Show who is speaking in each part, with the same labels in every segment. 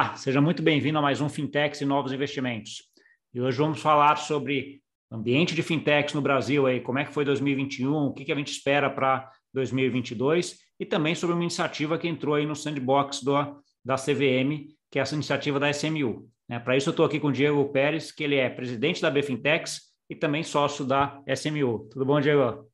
Speaker 1: Olá, seja muito bem-vindo a mais um Fintechs e Novos Investimentos. E hoje vamos falar sobre ambiente de fintechs no Brasil, aí, como é que foi 2021, o que, que a gente espera para 2022 e também sobre uma iniciativa que entrou aí no sandbox do, da CVM, que é essa iniciativa da SMU. Né? Para isso eu estou aqui com o Diego Pérez, que ele é presidente da BFintex e também sócio da SMU. Tudo bom, Diego?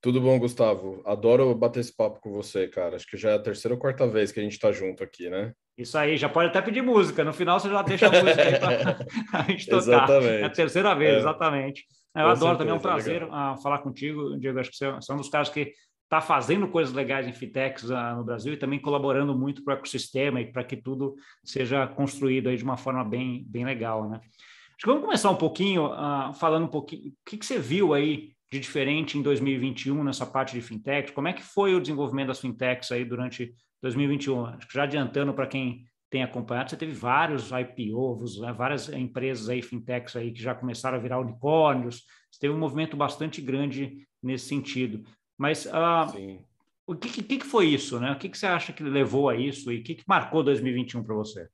Speaker 2: Tudo bom, Gustavo? Adoro bater esse papo com você, cara. Acho que já é a terceira ou quarta vez que a gente está junto aqui, né?
Speaker 1: Isso aí, já pode até pedir música. No final você já deixa a música aí para a gente tocar.
Speaker 2: Exatamente.
Speaker 1: É a terceira vez, é. exatamente. Eu com adoro certeza, também, é um prazer uh, falar contigo, Diego. Acho que você é um dos caras que está fazendo coisas legais em fintechs uh, no Brasil e também colaborando muito para o ecossistema e para que tudo seja construído aí de uma forma bem, bem legal, né? Acho que vamos começar um pouquinho uh, falando um pouquinho. O que, que você viu aí de diferente em 2021 nessa parte de fintech? Como é que foi o desenvolvimento das fintechs aí durante 2021? Acho que já adiantando para quem tem acompanhado, você teve vários IPOs, né? várias empresas aí, fintechs aí que já começaram a virar unicórnios, você teve um movimento bastante grande nesse sentido. Mas uh, o que, que, que, foi isso, né? O que, que você acha que levou a isso e o que, que marcou 2021 para você?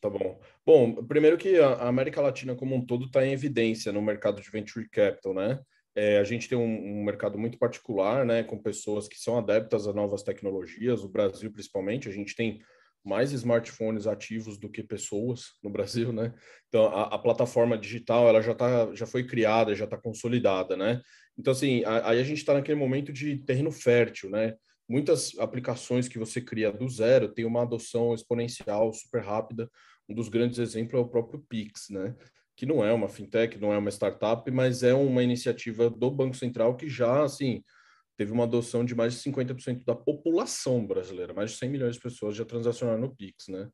Speaker 2: Tá bom. Bom, primeiro que a América Latina como um todo está em evidência no mercado de venture capital, né? É, a gente tem um, um, mercado muito particular, né, com pessoas que são adeptas a novas tecnologias, o Brasil principalmente, a gente tem mais smartphones ativos do que pessoas no Brasil, né? Então a, a plataforma digital ela já tá, já foi criada, já está consolidada, né? Então assim, aí a gente está naquele momento de terreno fértil, né? Muitas aplicações que você cria do zero tem uma adoção exponencial super rápida. Um dos grandes exemplos é o próprio Pix, né? Que não é uma fintech, não é uma startup, mas é uma iniciativa do Banco Central que já, assim, teve uma adoção de mais de 50% da população brasileira, mais de 100 milhões de pessoas já transacionaram no Pix, né?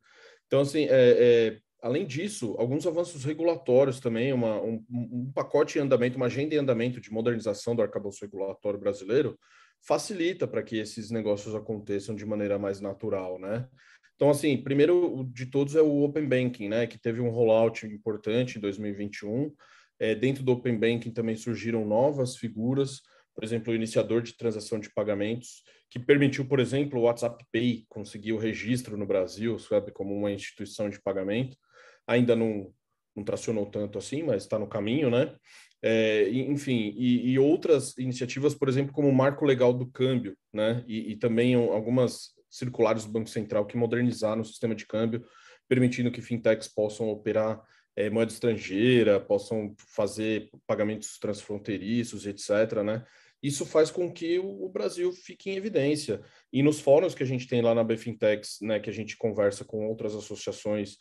Speaker 2: Então, assim, é, é, além disso, alguns avanços regulatórios também, uma, um, um, pacote em andamento, uma agenda em andamento de modernização do arcabouço regulatório brasileiro facilita para que esses negócios aconteçam de maneira mais natural, né? Então, assim, primeiro de todos é o Open Banking, né, que teve um rollout importante em 2021. É, dentro do Open Banking também surgiram novas figuras, por exemplo, o iniciador de transação de pagamentos, que permitiu, por exemplo, o WhatsApp Pay conseguir o registro no Brasil, sabe, como uma instituição de pagamento. Ainda não, não tracionou tanto assim, mas está no caminho, né? É, enfim, e, e, outras iniciativas, por exemplo, como o Marco Legal do Câmbio, né? E, e também algumas circulares do Banco Central que modernizaram o sistema de câmbio, permitindo que fintechs possam operar é, moeda estrangeira, possam fazer pagamentos transfronteiriços, etc. Né? Isso faz com que o Brasil fique em evidência. E nos fóruns que a gente tem lá na BFintex, né, que a gente conversa com outras associações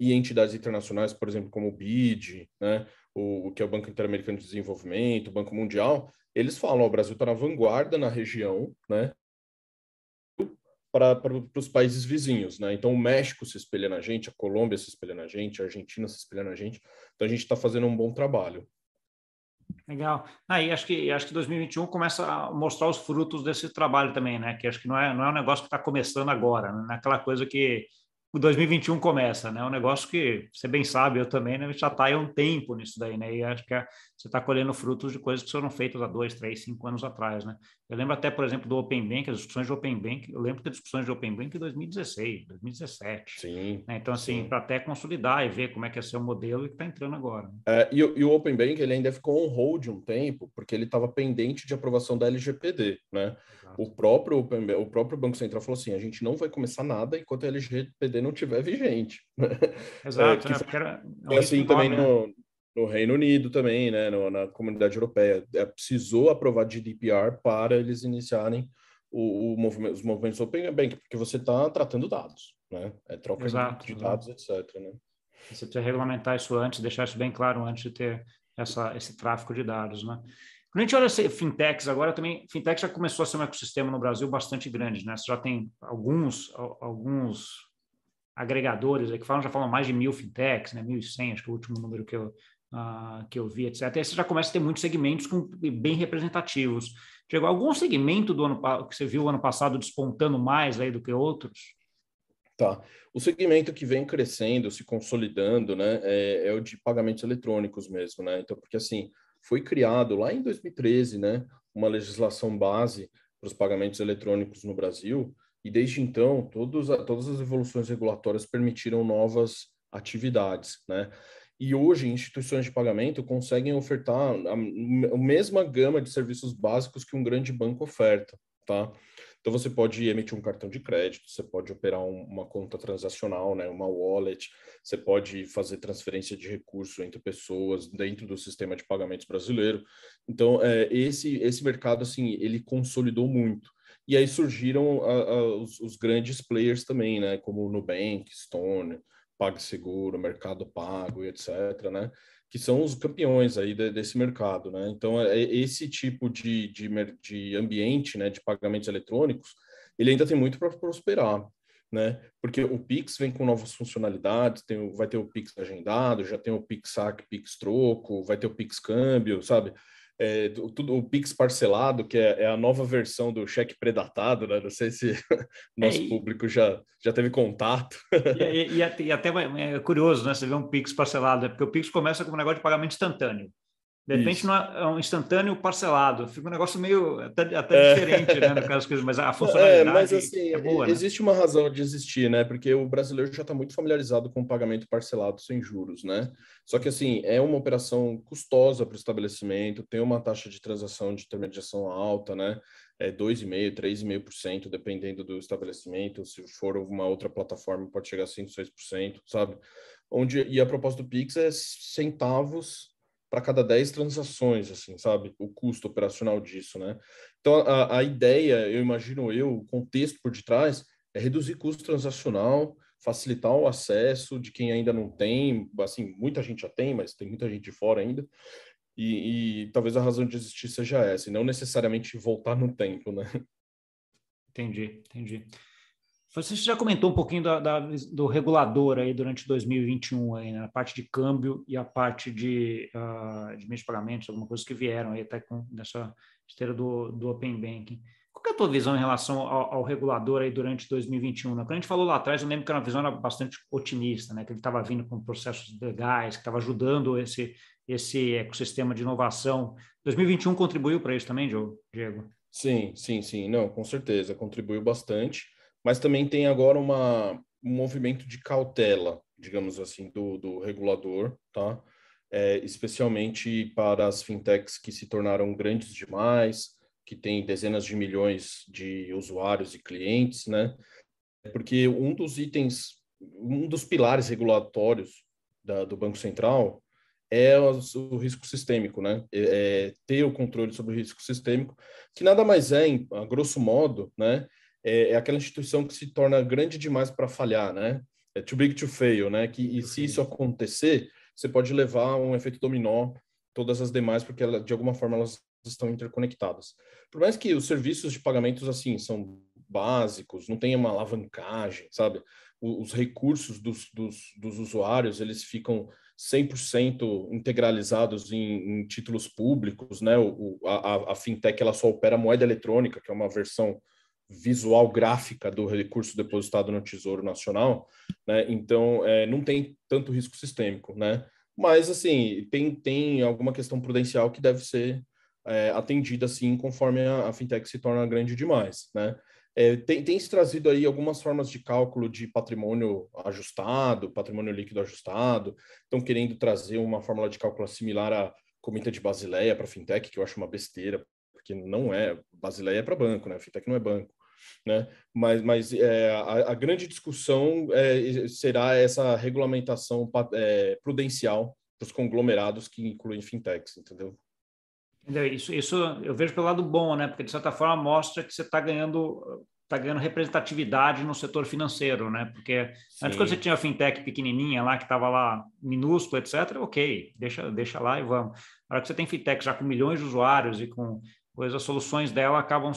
Speaker 2: e entidades internacionais, por exemplo, como o BID, né, o, o que é o Banco Interamericano de Desenvolvimento, o Banco Mundial, eles falam, o Brasil está na vanguarda na região, né, para, os países vizinhos, né? Então o México se espelha na gente, a Colômbia se espelha na gente, a Argentina se espelha na gente. Então a gente está fazendo um bom trabalho.
Speaker 1: Legal. Aí ah, acho que acho que 2021 começa a mostrar os frutos desse trabalho também, né? Que acho que não é não é um negócio que está começando agora, né? Naquela é coisa que o 2021 começa, né? É um negócio que você bem sabe, eu também, né? Já está há um tempo nisso daí, né? E acho que é, você está colhendo frutos de coisas que foram feitas há dois, três, cinco anos atrás, né? Eu lembro até, por exemplo, do Open Bank, as discussões de Open Bank, eu lembro de discussões de Open Bank em 2016, 2017.
Speaker 2: Sim.
Speaker 1: Né? Então, assim, para até consolidar e ver como é que é seu modelo e que está entrando agora. Né?
Speaker 2: É, e, e, o Open Bank, ele ainda ficou on hold um tempo, porque ele estava pendente de aprovação da LGPD, né? O próprio, o próprio Banco Central falou assim: a gente não vai começar nada enquanto a LGPD não estiver vigente.
Speaker 1: Exato,
Speaker 2: é, que é, é assim também né? no, no, Reino Unido, também, né? No, na comunidade europeia. É, precisou aprovar GDPR para eles iniciarem o, o movimento, os movimentos Open Bank, porque você está tratando dados, né? É troca exato, de, dados, etc. Né?
Speaker 1: Você precisa regulamentar isso antes, deixar isso bem claro antes de ter essa, esse tráfico de dados, né? Quando a gente olha fintechs agora também, fintech já começou a ser um ecossistema no Brasil bastante grande, né? Você já tem alguns, alguns agregadores aí que falam, já falam mais de mil fintechs, né? 1.100, acho que é o último número que eu, uh, que eu vi, etc. Aí você já começa a ter muitos segmentos com, bem representativos. Chegou algum segmento do ano que você viu ano passado despontando mais aí do que outros?
Speaker 2: Tá. O segmento que vem crescendo, se consolidando, né, é, é o de pagamentos eletrônicos mesmo, né? Então, porque assim, foi criado lá em 2013, né, uma legislação base para os pagamentos eletrônicos no Brasil, E desde então, todos, todas as evoluções regulatórias permitiram novas atividades, né? E hoje, instituições de pagamento conseguem ofertar a, mesma gama de serviços básicos que um grande banco oferta, tá? Então, você pode emitir um cartão de crédito, você pode operar um, uma conta transacional, né, uma wallet, você pode fazer transferência de recursos entre pessoas dentro do sistema de pagamentos brasileiro. Então, é, esse, esse mercado, assim, ele consolidou muito. E aí surgiram a, a, os, os, grandes players também, né, como Nubank, Stone, PagSeguro, Mercado Pago e etc., né, que são os campeões aí de, desse mercado, né? Então, é, esse tipo de, de, de ambiente, né, de pagamentos eletrônicos, ele ainda tem muito para prosperar, né? Porque o Pix vem com novas funcionalidades, tem, vai ter o Pix agendado, já tem o Pix saque, Pix troco, vai ter o Pix câmbio, sabe? É, tudo, o Pix parcelado, que é, é, a nova versão do cheque predatado, né? Não sei se nosso é, público já, já teve contato.
Speaker 1: E, e, e até é curioso, né? Você vê um Pix parcelado, é porque o Pix começa com um negócio de pagamento instantâneo. De repente não é, é um instantâneo parcelado, fica um negócio meio até, até é. diferente, né, no caso mas a funcionalidade é, mas, assim, é boa.
Speaker 2: Né? Existe uma razão de existir, né? Porque o brasileiro já está muito familiarizado com o pagamento parcelado sem juros, né? Só que assim é uma operação custosa para o estabelecimento, tem uma taxa de transação de intermediação alta, né? É 2,5%, 3,5%, dependendo do estabelecimento. Se for uma outra plataforma, pode chegar a 5%, 6%, sabe? Onde, e a proposta do Pix é centavos para cada 10 transações, assim, sabe? O custo operacional disso, né? Então, a, a ideia, eu imagino eu, o contexto por detrás, é reduzir custo transacional, facilitar o acesso de quem ainda não tem, assim, muita gente já tem, mas tem muita gente de fora ainda, e, e talvez a razão de existir seja essa, e não necessariamente voltar no tempo, né?
Speaker 1: Entendi, entendi. Você já comentou um pouquinho da, da, do regulador aí durante 2021, aí, né? a parte de câmbio e a parte de, uh, de meios de pagamentos, alguma coisa que vieram aí até com nessa esteira do, do Open Banking. Qual é a tua visão em relação ao, ao, regulador aí durante 2021? Né? Quando a gente falou lá atrás, eu lembro que era uma visão bastante otimista, né? que ele estava vindo com processos legais, que estava ajudando esse, esse ecossistema de inovação. 2021 contribuiu para isso também, Diego?
Speaker 2: Sim, sim, sim. Não, com certeza, contribuiu bastante mas também tem agora uma, um movimento de cautela, digamos assim, do, do regulador, tá? É, especialmente para as fintechs que se tornaram grandes demais, que têm dezenas de milhões de usuários e clientes, né? Porque um dos itens, um dos pilares regulatórios da, do Banco Central é o, risco sistêmico, né? É, é, ter o controle sobre o risco sistêmico, que nada mais é, a grosso modo, né? É, é aquela instituição que se torna grande demais para falhar, né? É too big to fail, né? Que, e se isso acontecer, você pode levar a um efeito dominó todas as demais, porque ela, de alguma forma elas estão interconectadas. Por mais que os serviços de pagamentos, assim, são básicos, não tem uma alavancagem, sabe? Os recursos dos, dos, dos usuários, eles ficam 100% integralizados em, em, títulos públicos, né? O, a, a fintech, ela só opera moeda eletrônica, que é uma versão visual gráfica do recurso depositado no Tesouro Nacional, né? Então, é, não tem tanto risco sistêmico, né? Mas, assim, tem, tem alguma questão prudencial que deve ser é, atendida, assim, conforme a, a, fintech se torna grande demais, né? É, tem, tem se trazido aí algumas formas de cálculo de patrimônio ajustado, patrimônio líquido ajustado, estão querendo trazer uma fórmula de cálculo similar à Comita de Basileia para fintech, que eu acho uma besteira, porque não é, Basileia é para banco, né? Fintech não é banco né? Mas, mas é, a, a, grande discussão é, será essa regulamentação é, prudencial para os conglomerados que incluem fintechs, entendeu?
Speaker 1: Isso, isso eu vejo pelo lado bom, né? Porque de certa forma mostra que você está ganhando está ganhando representatividade no setor financeiro, né? Porque Sim. antes quando você tinha a fintech pequenininha lá que estava lá minúscula, etc, ok, deixa deixa lá e vamos. Agora que você tem fintech já com milhões de usuários e com coisas, as soluções dela acabam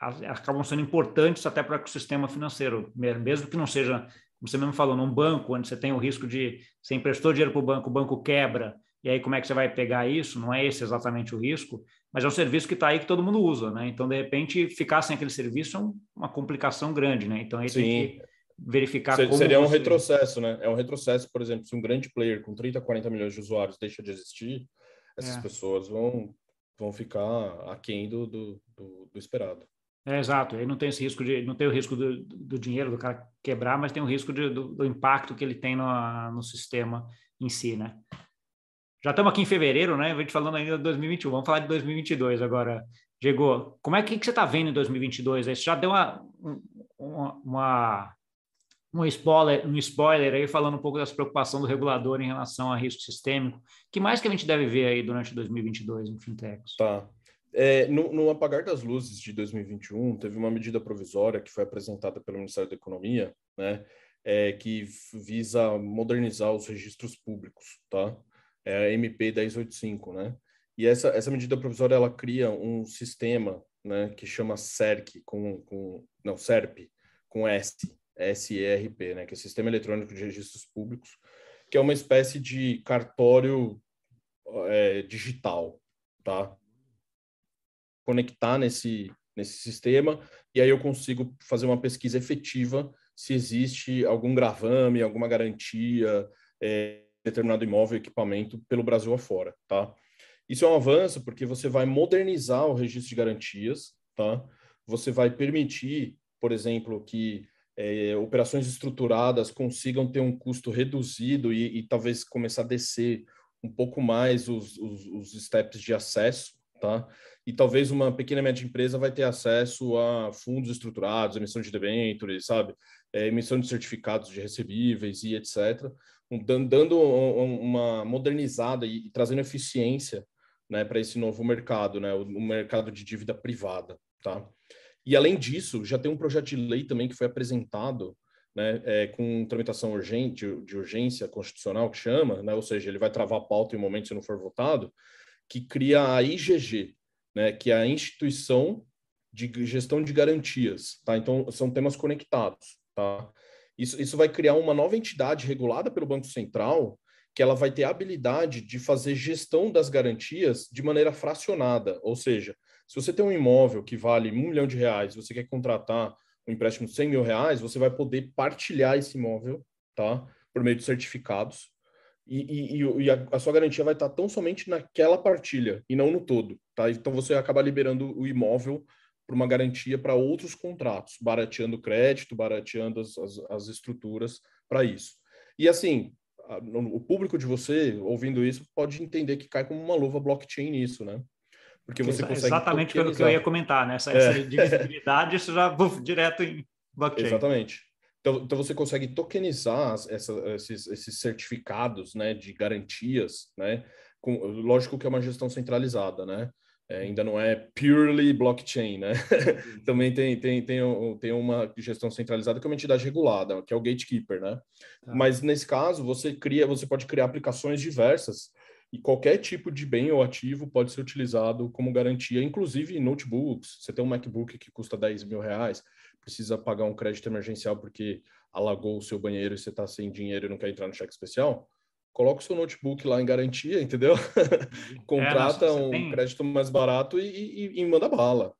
Speaker 1: acabam sendo importantes até para o ecossistema financeiro, mesmo que não seja, como você mesmo falou, num banco, onde você tem o risco de você emprestou dinheiro para o banco, o banco quebra, e aí como é que você vai pegar isso? Não é esse exatamente o risco, mas é um serviço que está aí que todo mundo usa, né? Então, de repente, ficar sem aquele serviço é uma complicação grande, né? Então, aí Sim. tem que verificar
Speaker 2: Seria, como Seria um você... retrocesso, né? É um retrocesso, por exemplo, se um grande player com 30, 40 milhões de usuários deixa de existir, essas é. pessoas vão, vão ficar aquém do, do, do, do esperado.
Speaker 1: É, exato, aí não tem esse risco de, não tem o risco do, do dinheiro do cara quebrar, mas tem o risco de, do, do, impacto que ele tem no, no sistema em si, né? Já estamos aqui em fevereiro, né? A gente falando ainda de 2021, vamos falar de 2022 agora. Diego, como é que, que você está vendo em 2022? Você já deu uma, uma, uma, um, spoiler, um spoiler aí falando um pouco das preocupações do regulador em relação a risco sistêmico. que mais que a gente deve ver aí durante 2022 em fintechs?
Speaker 2: Tá. É, no, no, apagar das luzes de 2021, teve uma medida provisória que foi apresentada pelo Ministério da Economia, né, é, que visa modernizar os registros públicos, tá? É a MP 1085, né? E essa, essa medida provisória ela cria um sistema, né, que chama SERC com, com não SERP com S, SERP, né, que é Sistema Eletrônico de Registros Públicos, que é uma espécie de cartório é, digital, tá? Conectar nesse, nesse sistema e aí eu consigo fazer uma pesquisa efetiva se existe algum gravame, alguma garantia, é, determinado imóvel, equipamento pelo Brasil afora, tá? Isso é um avanço porque você vai modernizar o registro de garantias, tá? Você vai permitir, por exemplo, que é, operações estruturadas consigam ter um custo reduzido e, e talvez começar a descer um pouco mais os, os, os steps de acesso, tá? E talvez uma pequena e média empresa vai ter acesso a fundos estruturados, emissão de debêntures, sabe? É, emissão de certificados de recebíveis e etc. dando uma modernizada e, trazendo eficiência né, para esse novo mercado, né, o, o, mercado de dívida privada, tá? E além disso, já tem um projeto de lei também que foi apresentado, né, é, com tramitação urgente, de urgência constitucional que chama, né, ou seja, ele vai travar a pauta em um momento se não for votado, que cria a IGG, né, que é a instituição de gestão de garantias, tá? Então são temas conectados, tá? Isso, isso vai criar uma nova entidade regulada pelo Banco Central que ela vai ter a habilidade de fazer gestão das garantias de maneira fracionada, ou seja, se você tem um imóvel que vale um milhão de reais, você quer contratar um empréstimo de 100 mil reais, você vai poder partilhar esse imóvel, tá? Por meio de certificados, e, e, e a, a, sua garantia vai estar tão somente naquela partilha e não no todo, tá? Então você acaba liberando o imóvel para uma garantia para outros contratos, barateando o crédito, barateando as, as, as estruturas para isso. E assim, a, o público de você, ouvindo isso, pode entender que cai como uma luva blockchain nisso, né?
Speaker 1: Porque você consegue. Exatamente pelo que eu ia comentar, né? Essa, é. essa divisibilidade, isso já buf, direto em blockchain.
Speaker 2: Exatamente. Então, então você consegue tokenizar essa, esses, esses certificados né, de garantias, né? Com, lógico que é uma gestão centralizada, né? É, ainda não é purely blockchain, né? Também tem, tem, tem, tem uma gestão centralizada que é uma entidade regulada, que é o gatekeeper, né? Tá. Mas nesse caso, você cria, você pode criar aplicações diversas e qualquer tipo de bem ou ativo pode ser utilizado como garantia, inclusive notebooks. Você tem um MacBook que custa 10 mil reais, precisa pagar um crédito emergencial porque alagou o seu banheiro e você está sem dinheiro e não quer entrar no cheque especial, coloca o seu notebook lá em garantia, entendeu? Contrata é, um tem... crédito mais barato e, e, e, manda bala.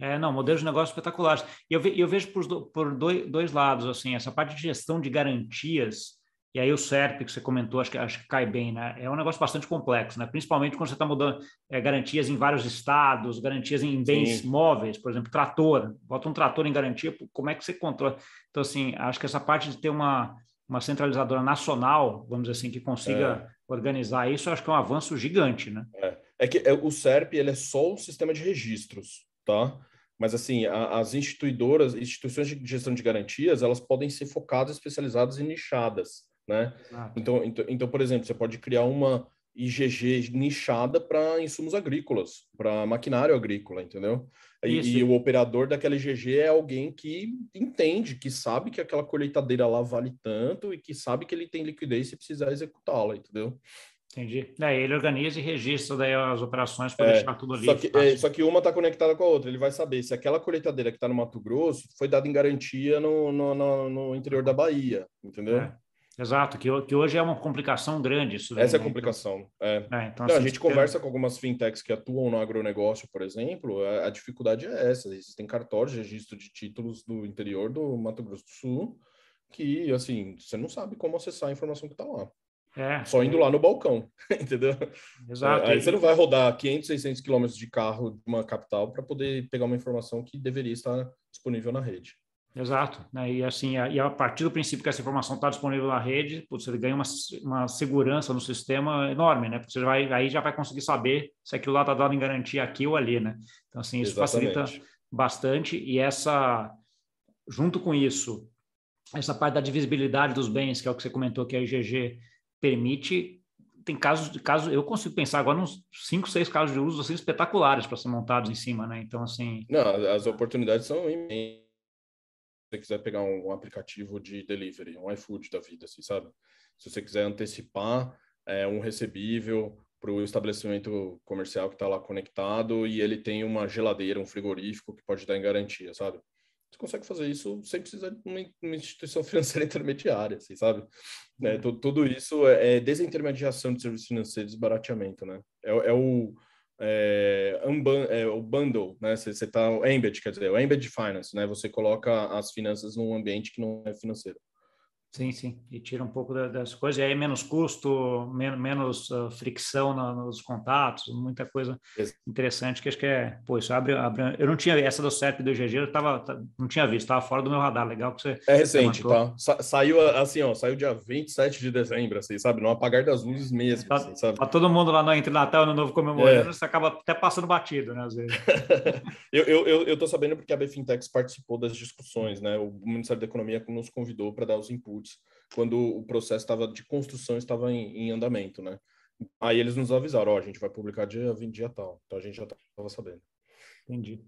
Speaker 1: É, não, modelos de negócio espetaculares. E eu, ve, eu vejo por, por dois, dois lados, assim, essa parte de gestão de garantias e aí o SERP que você comentou, acho que, acho que cai bem, né? É um negócio bastante complexo, né? Principalmente quando você está mudando é, garantias em vários estados, garantias em bens Sim. móveis, por exemplo, trator. Bota um trator em garantia, como é que você controla? Então, assim, acho que essa parte de ter uma, uma centralizadora nacional, vamos dizer assim, que consiga é. organizar isso, acho que é um avanço gigante, né?
Speaker 2: É, é que é, o SERP ele é só um sistema de registros, tá? Mas, assim, a, as instituidoras, instituições de gestão de garantias, elas podem ser focadas, especializadas e nichadas né? Então, então, então, por exemplo, você pode criar uma IGG nichada para insumos agrícolas, para maquinário agrícola, entendeu? E, e, o operador daquela IGG é alguém que entende, que sabe que aquela colheitadeira lá vale tanto e que sabe que ele tem liquidez se precisar executá-la, entendeu?
Speaker 1: Entendi. Daí ele organiza e registra daí as operações para é, deixar tudo ali.
Speaker 2: Só que, é, só que uma está conectada com a outra. Ele vai saber se aquela colheitadeira que está no Mato Grosso foi dada em garantia no, no, no, no interior da Bahia, entendeu? É.
Speaker 1: Exato, que, que hoje é uma complicação grande isso.
Speaker 2: Daí, Essa é a né? complicação. É. É, então, Não, assim, a gente conversa com algumas fintechs que atuam no agronegócio, por exemplo, a, a, dificuldade é essa. Existem cartórios de registro de títulos do interior do Mato Grosso do Sul que, assim, você não sabe como acessar a informação que está lá. É, só indo é. lá no balcão, entendeu? Exato. Aí você não vai rodar 500, 600 quilômetros de carro de uma capital para poder pegar uma informação que deveria estar disponível na rede.
Speaker 1: Exato. Né? E assim, a, e a partir do princípio que essa informação está disponível na rede, você ganha uma, uma segurança no sistema enorme, né? Porque você vai, aí já vai conseguir saber se aquilo lá está dado em garantia aqui ou ali, né? Então, assim, isso Exatamente. facilita bastante. E essa, junto com isso, essa parte da divisibilidade dos bens, que é o que você comentou que a IGG permite, tem casos de casos, eu consigo pensar agora uns cinco, seis casos de uso assim espetaculares para ser montados em cima, né? Então, assim.
Speaker 2: Não, as oportunidades são imensas você quiser pegar um, aplicativo de delivery, um iFood da vida, assim, sabe? Se você quiser antecipar é, um recebível para o estabelecimento comercial que está lá conectado e ele tem uma geladeira, um frigorífico que pode dar em garantia, sabe? Você consegue fazer isso sem precisar de uma, instituição financeira intermediária, assim, sabe? É, uhum. tudo, tudo isso é, é desintermediação de serviços financeiros e barateamento, né? É, é o é, é, o bundle, né? Você está o embed, quer dizer, o embed finance, né? Você coloca as finanças num ambiente que não é financeiro.
Speaker 1: Sim, sim, e tira um pouco das coisas, e aí menos custo, menos, menos uh, fricção nos contatos, muita coisa interessante que acho que é, pô, isso abre, abre eu não tinha, essa do CEP do GG, eu tava, não tinha visto, estava fora do meu radar, legal que você...
Speaker 2: É recente, tá? Sa saiu assim, ó, saiu dia 27 de dezembro, assim, sabe, no apagar das luzes mesmo,
Speaker 1: tá,
Speaker 2: assim, sabe?
Speaker 1: Tá todo mundo lá no Entre Natal e no Novo comemorando, é. você acaba até passando batido, né, às vezes.
Speaker 2: eu, eu, eu, eu tô sabendo porque a BFintex participou das discussões, né, o Ministério da Economia nos convidou para dar os inputs quando o processo estava de construção estava em, em, andamento, né? Aí eles nos avisaram, ó, oh, a gente vai publicar dia 20 dia tal. Então a gente já estava sabendo.
Speaker 1: Entendi.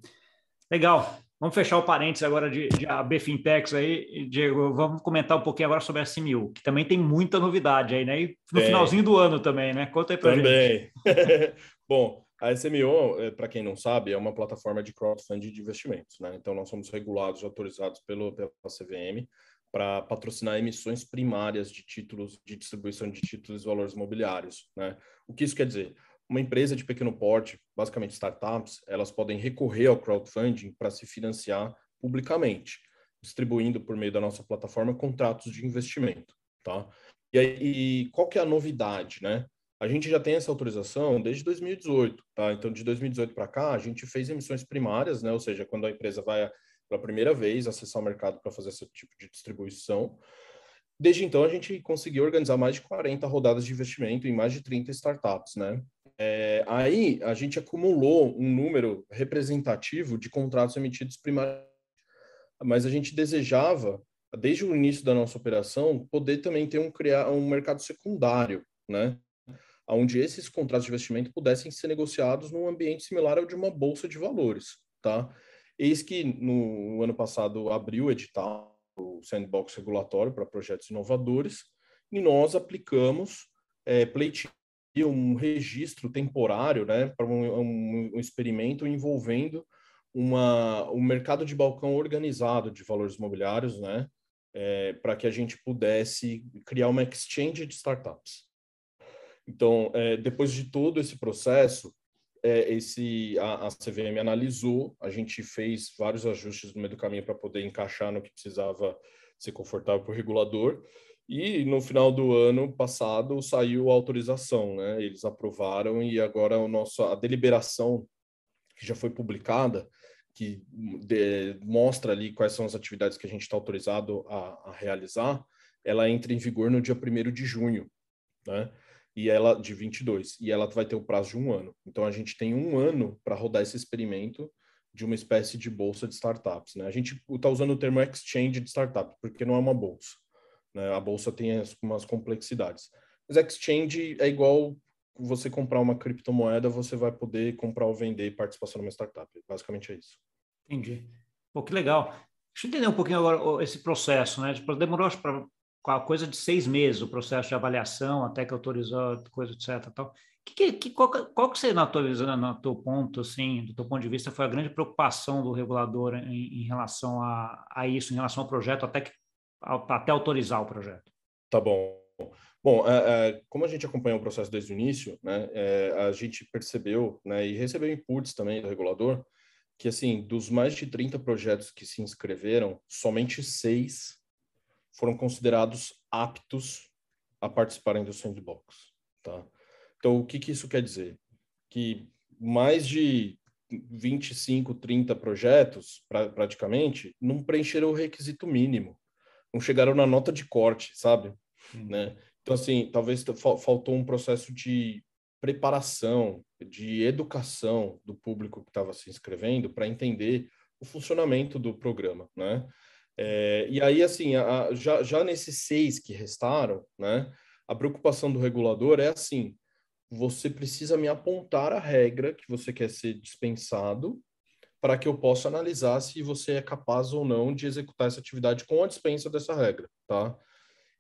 Speaker 1: Legal. Vamos fechar o parênteses agora de, de AB Fintechs aí. Diego, vamos comentar um pouquinho agora sobre a SMU, que também tem muita novidade aí, né? E no finalzinho do ano também, né? Conta aí pra
Speaker 2: também. gente. Também. Bom, a SMO, é, para quem não sabe, é uma plataforma de crowdfunding de investimentos, né? Então nós somos regulados, autorizados pelo, pela CVM para patrocinar emissões primárias de títulos de distribuição de títulos e valores imobiliários. Né? O que isso quer dizer? Uma empresa de pequeno porte, basicamente startups, elas podem recorrer ao crowdfunding para se financiar publicamente, distribuindo por meio da nossa plataforma contratos de investimento. Tá? E, aí, e qual que é a novidade? Né? A gente já tem essa autorização desde 2018. Tá? Então, de 2018 para cá, a gente fez emissões primárias, né? ou seja, quando a empresa vai pela primeira vez acessar o mercado para fazer esse tipo de distribuição. Desde então, a gente conseguiu organizar mais de 40 rodadas de investimento em mais de 30 startups, né? É, aí, a gente acumulou um número representativo de contratos emitidos primariamente, mas a gente desejava, desde o início da nossa operação, poder também ter um, criar, um mercado secundário, né? Onde esses contratos de investimento pudessem ser negociados num ambiente similar ao de uma bolsa de valores, tá? Eis que no ano passado abriu o edital, o sandbox regulatório para projetos inovadores, e nós aplicamos é, um registro temporário né, para um, um, um, experimento envolvendo uma, um mercado de balcão organizado de valores imobiliários, né, é, para que a gente pudesse criar uma exchange de startups. Então, é, depois de todo esse processo, é, esse a, a, CVM analisou, a gente fez vários ajustes no meio do caminho para poder encaixar no que precisava ser confortável para o regulador. E no final do ano passado saiu a autorização, né? Eles aprovaram e agora o nosso, a deliberação que já foi publicada, que de, mostra ali quais são as atividades que a gente está autorizado a, a realizar, ela entra em vigor no dia 1 de junho, né? E ela de 22 e ela vai ter o prazo de um ano. Então a gente tem um ano para rodar esse experimento de uma espécie de bolsa de startups. Né? A gente está usando o termo exchange de startup porque não é uma bolsa. Né? A bolsa tem as, umas complexidades. Mas exchange é igual você comprar uma criptomoeda, você vai poder comprar ou vender participação numa startup. Basicamente é isso.
Speaker 1: Entendi. Pô, que legal. Deixa eu entender um pouquinho agora esse processo, né? Tipo, demorou para coisa de seis meses, o processo de avaliação, até que autorizou, coisa, etc. Tal. Que, que, qual, qual que você, na tua no teu ponto, assim, do teu ponto de vista, foi a grande preocupação do regulador em, em relação a, a, isso, em relação ao projeto, até, que, até autorizar o projeto?
Speaker 2: Tá bom. Bom, é, é, como a gente acompanhou o processo desde o início, né, é, a gente percebeu né, e recebeu inputs também do regulador que, assim, dos mais de 30 projetos que se inscreveram, somente seis foram considerados aptos a participarem do sandbox, tá? Então, o que, que isso quer dizer? Que mais de 25, 30 projetos, pra, praticamente, não preencheram o requisito mínimo. Não chegaram na nota de corte, sabe? Né? Então, assim, talvez faltou um processo de preparação, de educação do público que estava se inscrevendo para entender o funcionamento do programa, né? É, e aí, assim, a, já, já nesses seis que restaram, né, a preocupação do regulador é assim, você precisa me apontar a regra que você quer ser dispensado para que eu possa analisar se você é capaz ou não de executar essa atividade com a dispensa dessa regra, tá?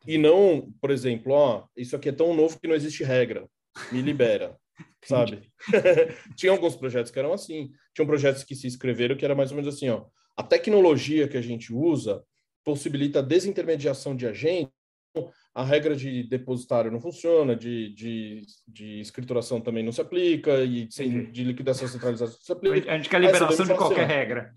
Speaker 2: E não, por exemplo, ó, isso aqui é tão novo que não existe regra, me libera, sabe? Tinha alguns projetos que eram assim, tinham projetos que se inscreveram que era mais ou menos assim, ó, a tecnologia que a gente usa possibilita a desintermediação de agentes a regra de depositário não funciona, de, de, de escrituração também não se aplica, e de, de liquidação centralizada não se aplica.
Speaker 1: A gente quer liberação de qualquer assim, regra.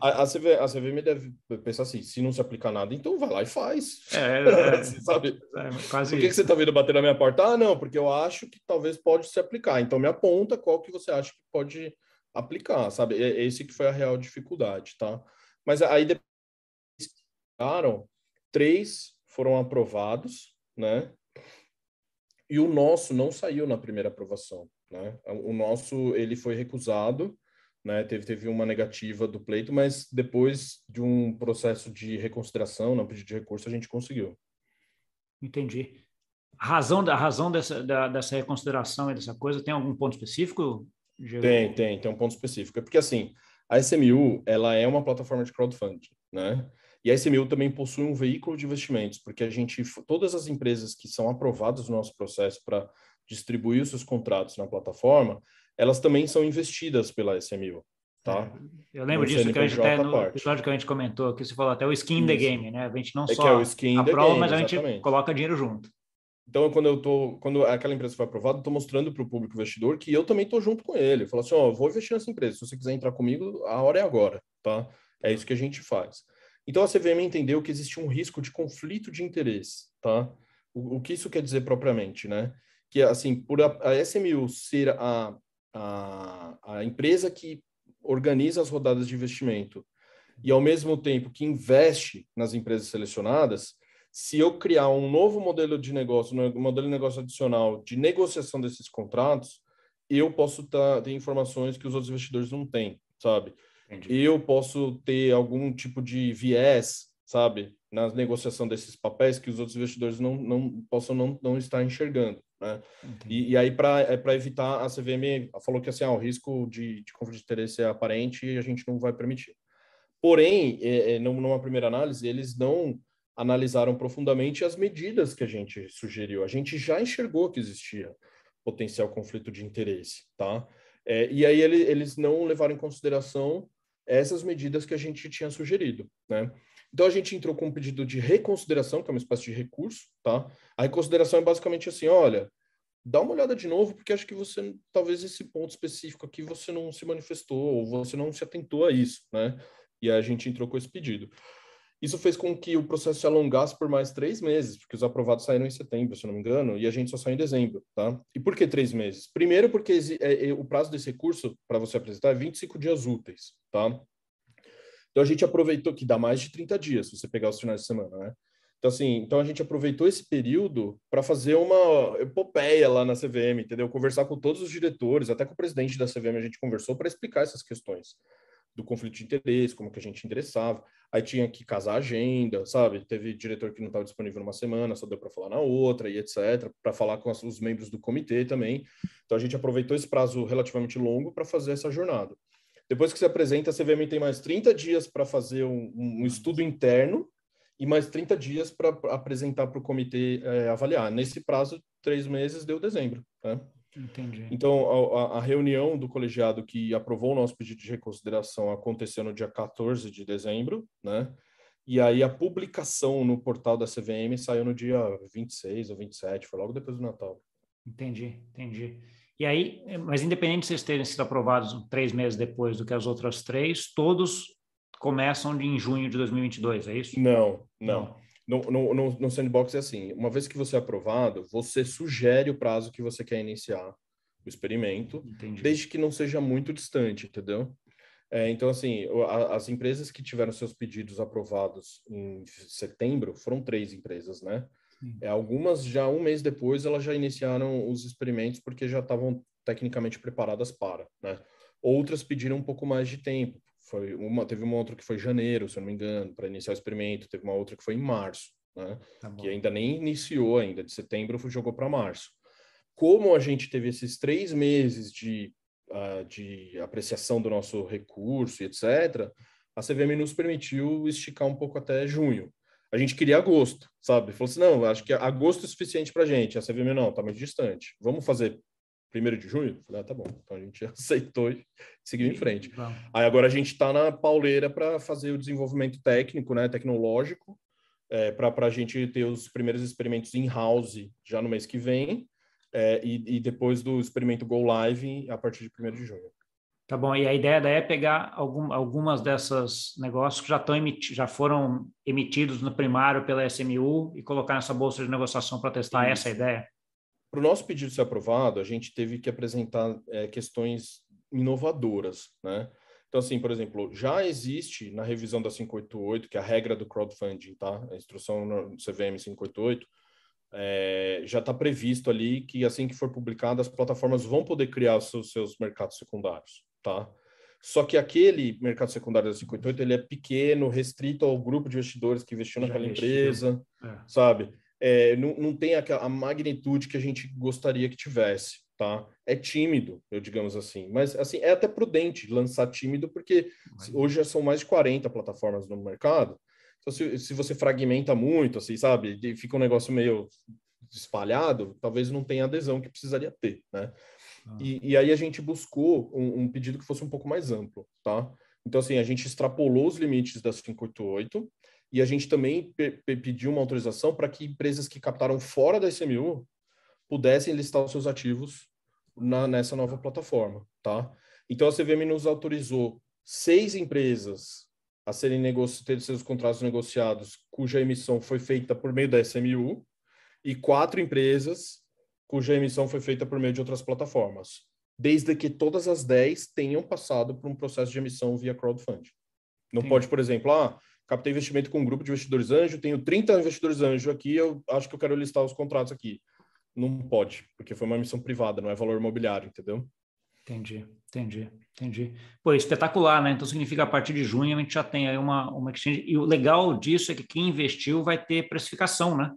Speaker 2: A, a, CV, a CVM deve pensar assim, se não se aplicar nada, então vai lá e faz.
Speaker 1: É, é
Speaker 2: sabe? É, quase Por que, que você está vindo bater na minha porta? Ah, não, porque eu acho que talvez pode se aplicar. Então me aponta qual que você acha que pode aplicar, sabe? Esse que foi a real dificuldade, tá? Mas aí depois três foram aprovados, né? E o nosso não saiu na primeira aprovação, né? O nosso ele foi recusado, né? Teve teve uma negativa do pleito, mas depois de um processo de reconsideração, não pedido de recurso, a gente conseguiu.
Speaker 1: Entendi. A razão da razão dessa da, dessa reconsideração e dessa coisa tem algum ponto específico?
Speaker 2: Tem, tem, tem um ponto específico. É porque assim, a SMU, ela é uma plataforma de crowdfunding, né? E a SMU também possui um veículo de investimentos, porque a gente, todas as empresas que são aprovadas no nosso processo para distribuir os seus contratos na plataforma, elas também são investidas pela SMU. Tá?
Speaker 1: É, eu lembro disso que a gente até no parte. episódio que a gente comentou, que você falou até o skin Isso. the game, né? A gente não é só
Speaker 2: é o skin aprova, game,
Speaker 1: mas a gente coloca dinheiro junto.
Speaker 2: Então, quando eu tô, quando aquela empresa foi aprovada, tô mostrando para o público investidor que eu também tô junto com ele. Eu falo assim, ó, vou investir nessa empresa. Se você quiser entrar comigo, a hora é agora, tá? É isso que a gente faz. Então a CVM entendeu que existia um risco de conflito de interesse, tá? O, o que isso quer dizer propriamente, né? Que assim, por a, a SMU ser a, a, a empresa que organiza as rodadas de investimento e ao mesmo tempo que investe nas empresas selecionadas, se eu criar um novo modelo de negócio, um modelo de negócio adicional de negociação desses contratos, eu posso tá, ter informações que os outros investidores não têm, sabe? Entendi. eu posso ter algum tipo de viés, sabe, na negociação desses papéis que os outros investidores não, não possam não, não estar enxergando. Né? E, e, aí, para é evitar, a CVM falou que assim, ah, o risco de, de conflito de interesse é aparente e a gente não vai permitir. Porém, é, é, numa primeira análise, eles não analisaram profundamente as medidas que a gente sugeriu. A gente já enxergou que existia potencial conflito de interesse, tá? É, e aí ele, eles não levaram em consideração essas medidas que a gente tinha sugerido, né? Então a gente entrou com um pedido de reconsideração, que é uma espécie de recurso, tá? A reconsideração é basicamente assim, olha, dá uma olhada de novo, porque acho que você, talvez esse ponto específico aqui, você não se manifestou, ou você não se atentou a isso, né? E a gente entrou com esse pedido. Isso fez com que o processo se alongasse por mais três meses, porque os aprovados saíram em setembro, se não me engano, e a gente só saiu em dezembro, tá? E por que três meses? Primeiro, porque é, é, o prazo desse recurso para você apresentar é 25 dias úteis, tá? Então a gente aproveitou, que dá mais de 30 dias, se você pegar os finais de semana, né? Então, assim, então a gente aproveitou esse período para fazer uma epopeia lá na CVM, entendeu? Conversar com todos os diretores, até com o presidente da CVM a gente conversou para explicar essas questões do conflito de interesse, como que a gente interessava. Aí tinha que casar a agenda, sabe? Teve diretor que não estava disponível numa semana, só deu para falar na outra e etc, para falar com os membros do comitê também. Então a gente aproveitou esse prazo relativamente longo para fazer essa jornada. Depois que se apresenta, a CVM tem mais 30 dias para fazer um, um, estudo interno e mais 30 dias para apresentar para o comitê é, avaliar. Nesse prazo, três meses, deu dezembro. Né?
Speaker 1: Entendi.
Speaker 2: Então, a, a, reunião do colegiado que aprovou o nosso pedido de reconsideração aconteceu no dia 14 de dezembro, né? E aí a publicação no portal da CVM saiu no dia 26 ou 27, foi logo depois do Natal.
Speaker 1: Entendi, entendi. E aí, mas independente de vocês terem sido aprovados três meses depois do que as outras três, todos começam de, em junho de 2022, é isso?
Speaker 2: Não, não. não. No, no, no, no sandbox é assim, uma vez que você é aprovado, você sugere o prazo que você quer iniciar o experimento, Entendi. desde que não seja muito distante, entendeu? É, então, assim, a, as empresas que tiveram seus pedidos aprovados em setembro foram três empresas, né? É, algumas já um mês depois elas já iniciaram os experimentos porque já estavam tecnicamente preparadas para, né? Outras pediram um pouco mais de tempo. Foi uma, teve uma outra que foi janeiro, se eu não me engano, para iniciar o experimento. Teve uma outra que foi em março, né? Tá que ainda nem iniciou ainda, de setembro jogou para março. Como a gente teve esses três meses de, uh, de apreciação do nosso recurso e etc., a CVM nos permitiu esticar um pouco até junho a gente queria agosto, sabe? Falou assim, não, acho que agosto é suficiente para gente. A CVM, não, tá mais distante. Vamos fazer primeiro de junho? Falei, ah, tá bom. Então a gente aceitou e seguiu em frente. Aí agora a gente está na pauleira para fazer o desenvolvimento técnico, né, tecnológico, é, para a gente ter os primeiros experimentos in-house já no mês que vem, é, e, e, depois do experimento Go Live a partir de 1 de junho.
Speaker 1: Tá bom, e a ideia daí é pegar algum, algumas dessas negócios que já, estão já foram emitidos no primário pela SMU e colocar nessa bolsa de negociação para testar essa ideia?
Speaker 2: Para o nosso pedido ser aprovado, a gente teve que apresentar é, questões inovadoras, né? Então, assim, por exemplo, já existe na revisão da 588, que é a regra do crowdfunding, tá? A instrução no CVM 588, é, já está previsto ali que assim que for publicado, as plataformas vão poder criar os seus, seus mercados secundários tá? Só que aquele mercado secundário da 58 ele é pequeno, restrito ao grupo de investidores que investiu naquela empresa, é. sabe? É, não, não tem a, a, magnitude que a gente gostaria que tivesse, tá? É tímido, eu digamos assim. Mas, assim, é até prudente lançar tímido, porque hoje já são mais de 40 plataformas no mercado. Então, se, se você fragmenta muito, assim, sabe? E fica um negócio meio espalhado, talvez não tenha adesão que precisaria ter, né? Ah. E, e, aí a gente buscou um, um, pedido que fosse um pouco mais amplo, tá? Então, assim, a gente extrapolou os limites da 588 e a gente também pediu uma autorização para que empresas que captaram fora da SMU pudessem listar os seus ativos na, nessa nova plataforma, tá? Então, a CVM nos autorizou seis empresas a serem ter seus contratos negociados cuja emissão foi feita por meio da SMU e quatro empresas cuja emissão foi feita por meio de outras plataformas, desde que todas as 10 tenham passado por um processo de emissão via crowdfunding. Não Sim. pode, por exemplo, ah, captei investimento com um grupo de investidores anjo, tenho 30 investidores anjo aqui, eu acho que eu quero listar os contratos aqui. Não pode, porque foi uma emissão privada, não é valor imobiliário, entendeu?
Speaker 1: Entendi, entendi, entendi. Pô, espetacular, né? Então significa a partir de junho a gente já tem aí uma, uma exchange. E o legal disso é que quem investiu vai ter precificação, né?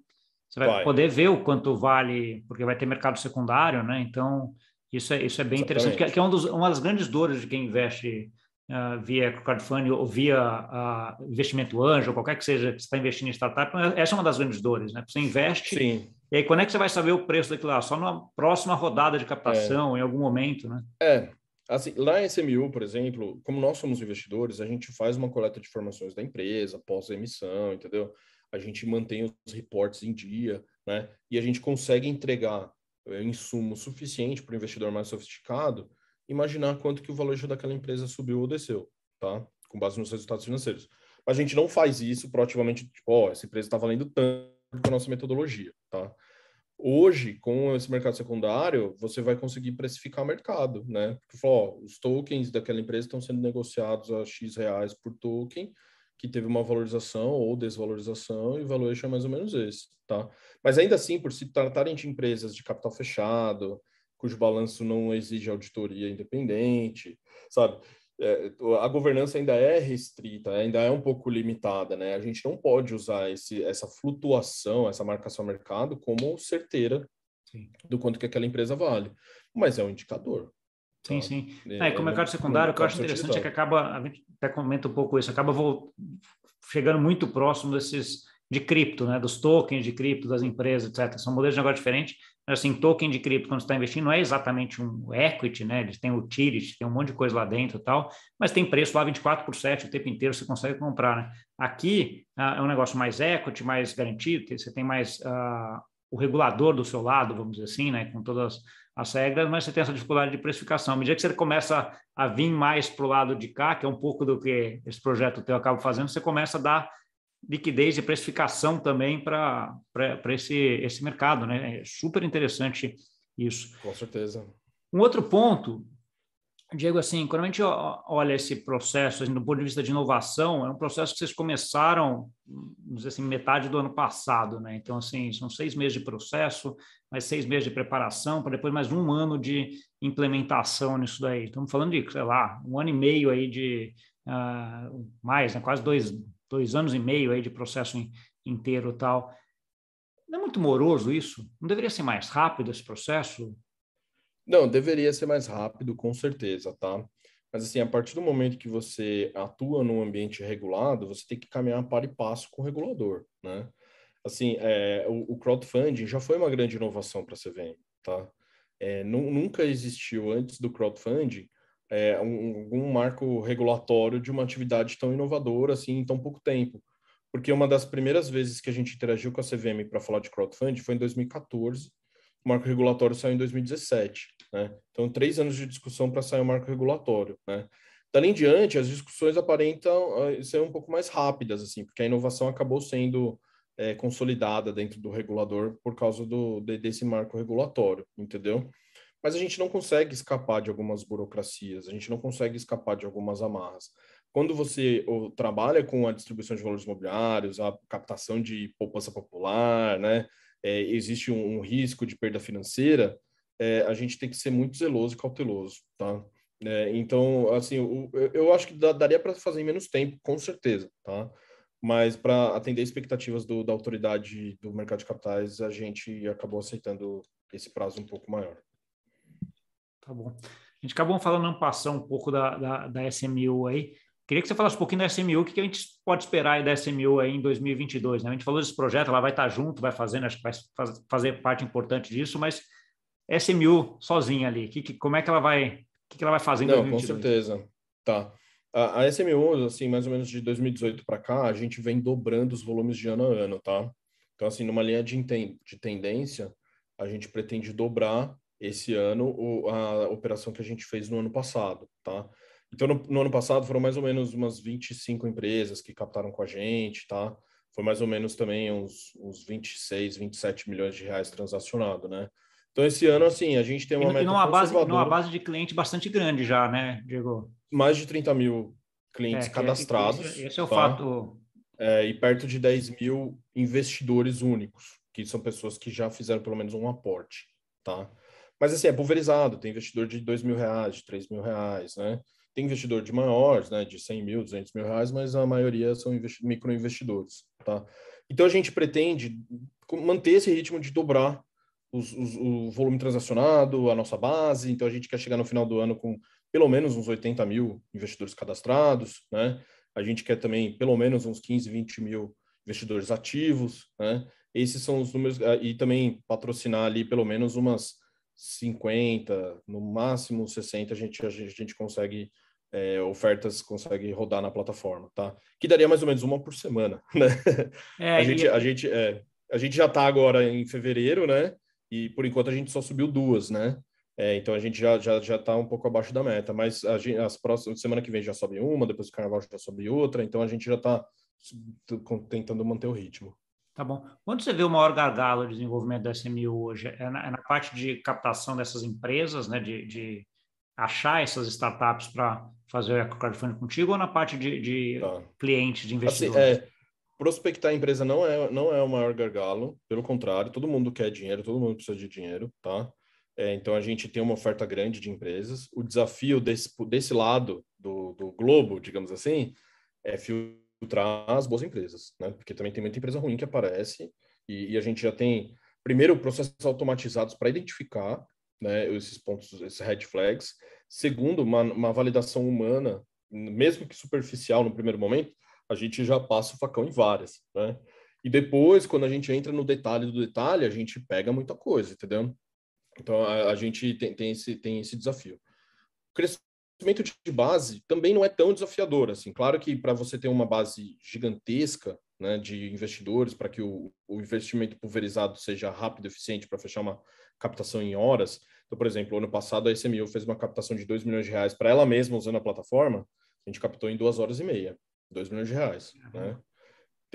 Speaker 1: Você vai, vai, poder ver o quanto vale, porque vai ter mercado secundário, né? Então, isso é, isso é bem Exatamente. interessante, que, é, que é um dos, uma das grandes dores de quem investe uh, via crowdfunding ou via uh, investimento anjo, qualquer que seja que está investindo em startup. Essa é uma das grandes dores, né? Você investe, Sim. e aí quando é que você vai saber o preço daquilo lá? Só na próxima rodada de captação, é. em algum momento, né?
Speaker 2: É, Assim, lá em SMU, por exemplo, como nós somos investidores, a gente faz uma coleta de informações da empresa pós-emissão, entendeu? a gente mantém os reportes em dia, né? E a gente consegue entregar é, insumo suficiente para o investidor mais sofisticado imaginar quanto que o valuation daquela empresa subiu ou desceu, tá? Com base nos resultados financeiros. A gente não faz isso proativamente, tipo, ó, essa empresa está valendo tanto com a nossa metodologia, tá? Hoje, com esse mercado secundário, você vai conseguir precificar o mercado, né? Porque, ó, os tokens daquela empresa estão sendo negociados a X reais por token, que teve uma valorização ou desvalorização, e o valuation é mais ou menos esse, tá? Mas ainda assim, por se tratarem de empresas de capital fechado, cujo balanço não exige auditoria independente, sabe? É, a governança ainda é restrita, ainda é um pouco limitada, né? A gente não pode usar esse, essa flutuação, essa marcação ao mercado como certeira Sim. do quanto que aquela empresa vale, mas é um indicador,
Speaker 1: Sim, tá. sim. É, com o mercado secundário, o que eu acho interessante é que acaba, a gente até comenta um pouco isso, acaba chegando muito próximo desses de cripto, né, dos tokens de cripto das empresas, etc. São modelos de negócio diferentes. Assim, token de cripto, quando você está investindo, não é exatamente um equity, né? Eles têm utility, tem um monte de coisa lá dentro e tal, mas tem preço lá 24 por 7 o tempo inteiro, você consegue comprar, né? Aqui ah, é um negócio mais equity, mais garantido, você tem mais ah, o regulador do seu lado, vamos dizer assim, né? Com todas as regras, mas você tem essa dificuldade de precificação. À medida que você começa a vir mais para o lado de cá, que é um pouco do que esse projeto teu acaba fazendo, você começa a dar liquidez e precificação também para esse, esse mercado, né? É super interessante isso.
Speaker 2: Com certeza.
Speaker 1: Um outro ponto, Diego, assim, quando a gente olha esse processo assim, do ponto de vista de inovação, é um processo que vocês começaram, vamos dizer assim, metade do ano passado, né? Então, assim, são seis meses de processo, mais seis meses de preparação, para depois mais um ano de implementação nisso daí. Estamos falando de, sei lá, um ano e meio aí de uh, mais, né? quase dois, dois anos e meio aí de processo inteiro tal. Não é muito moroso isso? Não deveria ser mais rápido esse processo?
Speaker 2: Não, deveria ser mais rápido, com certeza, tá? Mas assim, a partir do momento que você atua num ambiente regulado, você tem que caminhar para e passo com o regulador, né? Assim, é, o, o crowdfunding já foi uma grande inovação para a CVM, tá? É, nunca existiu antes do crowdfunding é, um, um marco regulatório de uma atividade tão inovadora assim em tão pouco tempo. Porque uma das primeiras vezes que a gente interagiu com a CVM para falar de crowdfunding foi em 2014, o marco regulatório saiu em 2017. Né? Então, três anos de discussão para sair o marco regulatório. Né? Dali em diante, as discussões aparentam uh, ser um pouco mais rápidas, assim, porque a inovação acabou sendo é, consolidada dentro do regulador por causa do, de, desse marco regulatório, entendeu? Mas a gente não consegue escapar de algumas burocracias, a gente não consegue escapar de algumas amarras. Quando você ou, trabalha com a distribuição de valores imobiliários, a captação de poupança popular, né, é, existe um, um, risco de perda financeira, é, a gente tem que ser muito zeloso e cauteloso, tá? É, então, assim, eu, eu acho que daria para fazer em menos tempo, com certeza, tá? Mas para atender expectativas do, da autoridade do mercado de capitais, a gente acabou aceitando esse prazo um pouco maior.
Speaker 1: Bom. A gente acabou falando um passar um pouco da, da, da, SMU aí. Queria que você falasse um pouquinho da SMU, o que a gente pode esperar da SMU aí em 2022, né? A gente falou desse projeto, ela vai estar junto, vai fazendo, acho que vai fazer parte importante disso, mas SMU sozinha ali, que, que, como é que ela vai, que, que ela vai fazer em
Speaker 2: Não, 2022? com certeza. Tá. A, a SMU, assim, mais ou menos de 2018 para cá, a gente vem dobrando os volumes de ano a ano, tá? Então, assim, numa linha de, de tendência, a gente pretende dobrar esse ano o, a operação que a gente fez no ano passado, tá? Então, no, no, ano passado foram mais ou menos umas 25 empresas que captaram com a gente, tá? Foi mais ou menos também uns, uns 26, 27 milhões de reais transacionado, né? Então, esse ano, assim, a gente tem uma
Speaker 1: e, meta e numa base, numa base de cliente bastante grande já, né, Diego?
Speaker 2: Mais de 30 mil clientes é, cadastrados.
Speaker 1: Esse, esse é o tá? fato.
Speaker 2: É, e perto de 10 mil investidores únicos, que são pessoas que já fizeram pelo menos um aporte, tá? Mas assim, é pulverizado, tem investidor de dois mil reais, de três mil reais, né? Tem investidor de maiores, né, de 100 mil, 200 mil reais, mas a maioria são microinvestidores, tá? Então a gente pretende manter esse ritmo de dobrar os, os, o volume transacionado, a nossa base, então a gente quer chegar no final do ano com pelo menos uns 80 mil investidores cadastrados, né? A gente quer também pelo menos uns 15, 20 mil investidores ativos, né? Esses são os números, ah, e também patrocinar ali pelo menos umas 50, no máximo 60, a gente, a gente consegue, é, ofertas consegue rodar na plataforma, tá? Que daria mais ou menos uma por semana, né? É, a, gente, a, gente, é, a gente já está agora em fevereiro, né? E por enquanto a gente só subiu duas, né? É, então a gente já já já está um pouco abaixo da meta, mas a gente, as próximas semana que vem já sobe uma, depois do carnaval já sobe outra, então a gente já está tentando manter o ritmo.
Speaker 1: Tá bom. Quando você vê o maior gargalo de desenvolvimento da SMU hoje? É na, é na parte de captação dessas empresas, né? De, de achar essas startups para fazer o crowdfunding contigo ou na parte de, de tá. clientes, de assim, investidores?
Speaker 2: Assim, é, prospectar a empresa não é, não é o maior gargalo, pelo contrário, todo mundo quer dinheiro, todo mundo precisa de dinheiro, tá? É, então a gente tem uma oferta grande de empresas. O desafio desse, desse lado do, do globo, digamos assim, é filtrar as boas empresas, né? Porque também tem muita empresa ruim que aparece e, e a gente já tem, primeiro, processos automatizados para identificar né, esses pontos, esses red flags. Segundo, uma, uma validação humana, mesmo que superficial no primeiro momento, a gente já passa o facão em várias, né? E depois, quando a gente entra no detalhe do detalhe, a gente pega muita coisa, entendeu? Então, a, a gente tem, tem, esse, tem esse desafio. Crescimento de base também não é tão desafiador assim. Claro que para você ter uma base gigantesca né, de investidores, para que o, o, investimento pulverizado seja rápido e eficiente para fechar uma captação em horas. Então, por exemplo, ano passado a SMU fez uma captação de 2 milhões de reais para ela mesma usando a plataforma, a gente captou em duas horas e meia, 2 milhões de reais. Uhum. Né?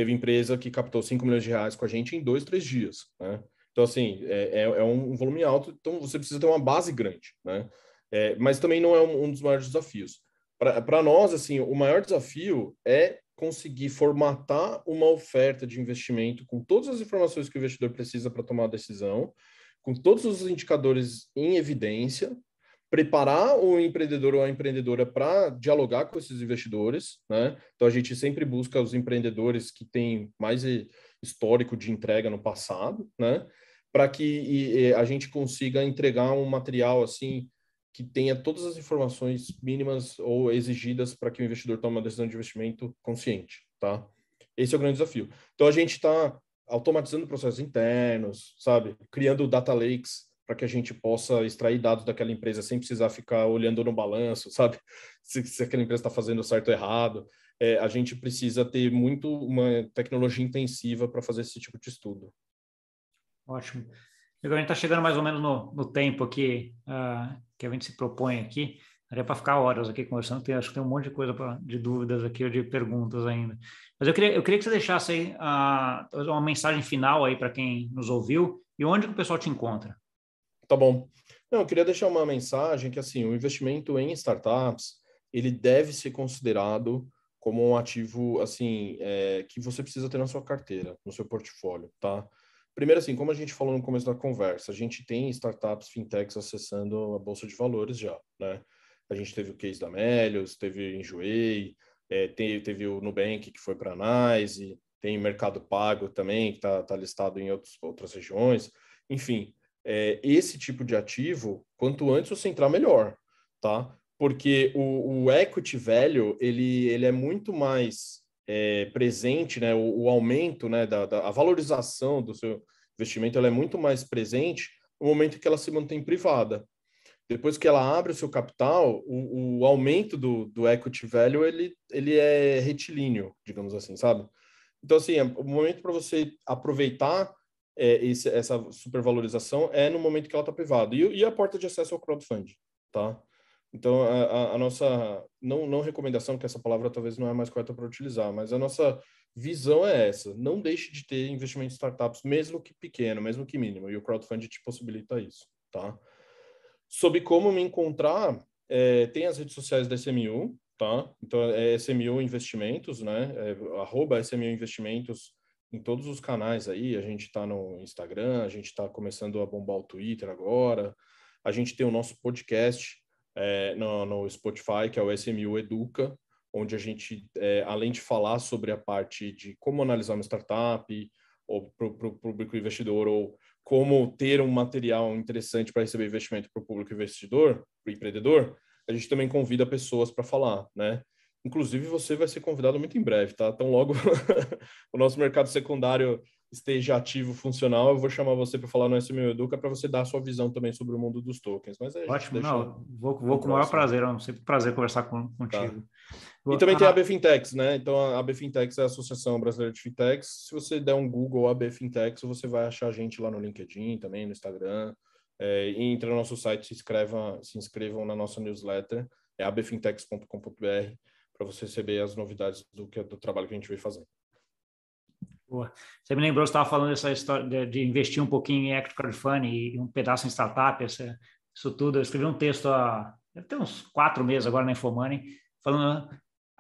Speaker 2: teve empresa que captou 5 milhões de reais com a gente em dois, três dias, né? Então, assim, é, é, é um volume alto, então você precisa ter uma base grande, né? É, mas também não é um, um dos maiores desafios. Para nós, assim, o maior desafio é conseguir formatar uma oferta de investimento com todas as informações que o investidor precisa para tomar a decisão, com todos os indicadores em evidência, preparar o empreendedor ou a empreendedora para dialogar com esses investidores, né? Então a gente sempre busca os empreendedores que têm mais histórico de entrega no passado, né? Para que a gente consiga entregar um material assim que tenha todas as informações mínimas ou exigidas para que o investidor tome uma decisão de investimento consciente, tá? Esse é o grande desafio. Então a gente está automatizando processos internos, sabe? Criando data lakes para que a gente possa extrair dados daquela empresa sem precisar ficar olhando no balanço, sabe? Se, se aquela empresa está fazendo certo ou errado. É, a gente precisa ter muito uma tecnologia intensiva para fazer esse tipo de estudo.
Speaker 1: Ótimo. Agora a gente está chegando mais ou menos no, no tempo aqui uh, que a gente se propõe aqui. Daria para ficar horas aqui conversando, tem, acho que tem um monte de coisa pra, de dúvidas aqui ou de perguntas ainda. Mas eu queria, eu queria que você deixasse aí uh, uma mensagem final aí para quem nos ouviu e onde que o pessoal te encontra.
Speaker 2: Tá bom. Não, eu queria deixar uma mensagem que, assim, o investimento em startups, ele deve ser considerado como um ativo, assim, é, que você precisa ter na sua carteira, no seu portfólio, tá? Primeiro, assim, como a gente falou no começo da conversa, a gente tem startups, fintechs acessando a Bolsa de Valores já, né? A gente teve o case da Melios, teve o Enjoei, é, teve, teve o Nubank, que foi para a NICE, tem Mercado Pago também, que está tá listado em outros, outras regiões. Enfim, é, esse tipo de ativo, quanto antes você entrar, melhor, tá? Porque o, o equity velho, ele, ele é muito mais é, presente, né? O, o, aumento, né? Da, da, a valorização do seu investimento, ela é muito mais presente no momento que ela se mantém privada. Depois que ela abre o seu capital, o, o aumento do, do equity velho, ele, ele é retilíneo, digamos assim, sabe? Então, assim, é o momento para você aproveitar é, esse, essa supervalorização é no momento que ela está privada. E, e, a porta de acesso ao crowdfunding, tá? Então, a, a, nossa, não, não recomendação, que essa palavra talvez não é mais correta para utilizar, mas a nossa visão é essa. Não deixe de ter investimento em startups, mesmo que pequeno, mesmo que mínimo, e o crowdfunding te possibilita isso, tá? Sobre como me encontrar, é, tem as redes sociais da SMU, tá? Então, é SMU Investimentos, né? É, arroba SMU Investimentos em todos os canais aí. A gente está no Instagram, a gente está começando a bombar o Twitter agora. A gente tem o nosso podcast é, no, no, Spotify, que é o SMU Educa, onde a gente, é, além de falar sobre a parte de como analisar uma startup, ou para o público investidor, ou como ter um material interessante para receber investimento para o público investidor, para o empreendedor, a gente também convida pessoas para falar, né? Inclusive, você vai ser convidado muito em breve, tá? Então, logo o nosso mercado secundário esteja ativo, funcional, eu vou chamar você para falar no SMU Educa para você dar a sua visão também sobre o mundo dos tokens. Mas
Speaker 1: Ótimo, não, vou, vou com o maior prazer, é um sempre prazer conversar com, contigo.
Speaker 2: Tá. E também ah, tem a AB Fintechs, né? Então, a AB Fintechs é a Associação Brasileira de Fintechs. Se você der um Google AB Fintechs, você vai achar a gente lá no LinkedIn, também no Instagram. É, e entra no nosso site, se, inscreva, se inscrevam na nossa newsletter, é abfintechs.com.br para você receber as novidades do, que, do trabalho que a gente vem fazendo.
Speaker 1: Boa. Você me lembrou, você estava falando dessa história de, de, investir um pouquinho em equity crowdfunding e um pedaço em startup, essa, isso tudo. Eu escrevi um texto há tem uns quatro meses agora na Infomoney, falando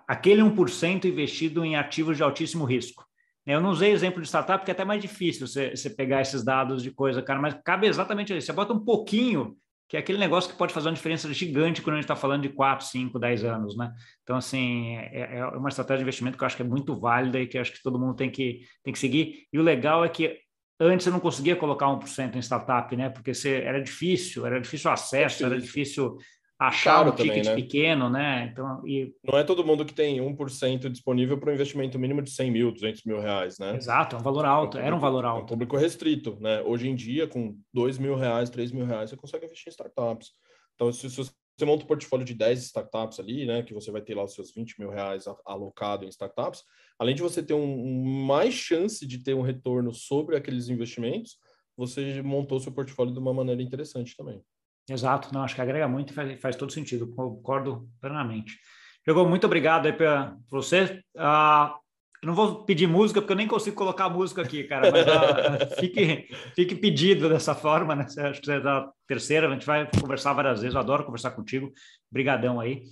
Speaker 1: aquele 1% investido em ativos de altíssimo risco. Eu não usei exemplo de startup, porque é até mais difícil você, você pegar esses dados de coisa, cara, mas cabe exatamente isso. Você bota um pouquinho que é aquele negócio que pode fazer uma diferença gigante quando a gente está falando de 4, 5, 10 anos, né? Então, assim, é, é, uma estratégia de investimento que eu acho que é muito válida e que acho que todo mundo tem que, tem que seguir. E o legal é que antes você não conseguia colocar 1% em startup, né? Porque você, era difícil, era difícil o acesso, era difícil achar um ticket também, né? pequeno, né? Então, e...
Speaker 2: Não é todo mundo que tem 1% disponível para um investimento mínimo de 100 mil, 200 mil reais, né?
Speaker 1: Exato, é um valor alto, é um público, era um valor alto. É um
Speaker 2: público restrito, né? Hoje em dia, com 2 mil reais, 3 mil reais, você consegue investir em startups. Então, se, se você monta um portfólio de 10 startups ali, né? Que você vai ter lá os seus 20 mil reais alocado em startups, além de você ter um mais chance de ter um retorno sobre aqueles investimentos, você montou seu portfólio de uma maneira interessante também.
Speaker 1: Exato, não, acho que agrega muito e faz, faz todo sentido, concordo plenamente. Diego, muito obrigado aí para você. Uh, não vou pedir música, porque eu nem consigo colocar música aqui, cara, mas ah, fique, fique pedido dessa forma, né? Acho que você é da terceira, a gente vai conversar várias vezes, eu adoro conversar contigo. Brigadão aí.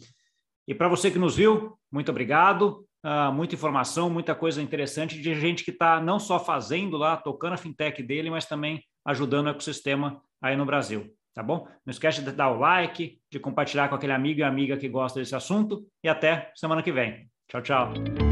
Speaker 1: E para você que nos viu, muito obrigado. Uh, muita informação, muita coisa interessante de gente que está não só fazendo lá, tocando a fintech dele, mas também ajudando o ecossistema aí no Brasil, tá bom? Não esquece de dar o like, de compartilhar com aquele amigo e amiga que gosta desse assunto e até semana que vem. Tchau, tchau.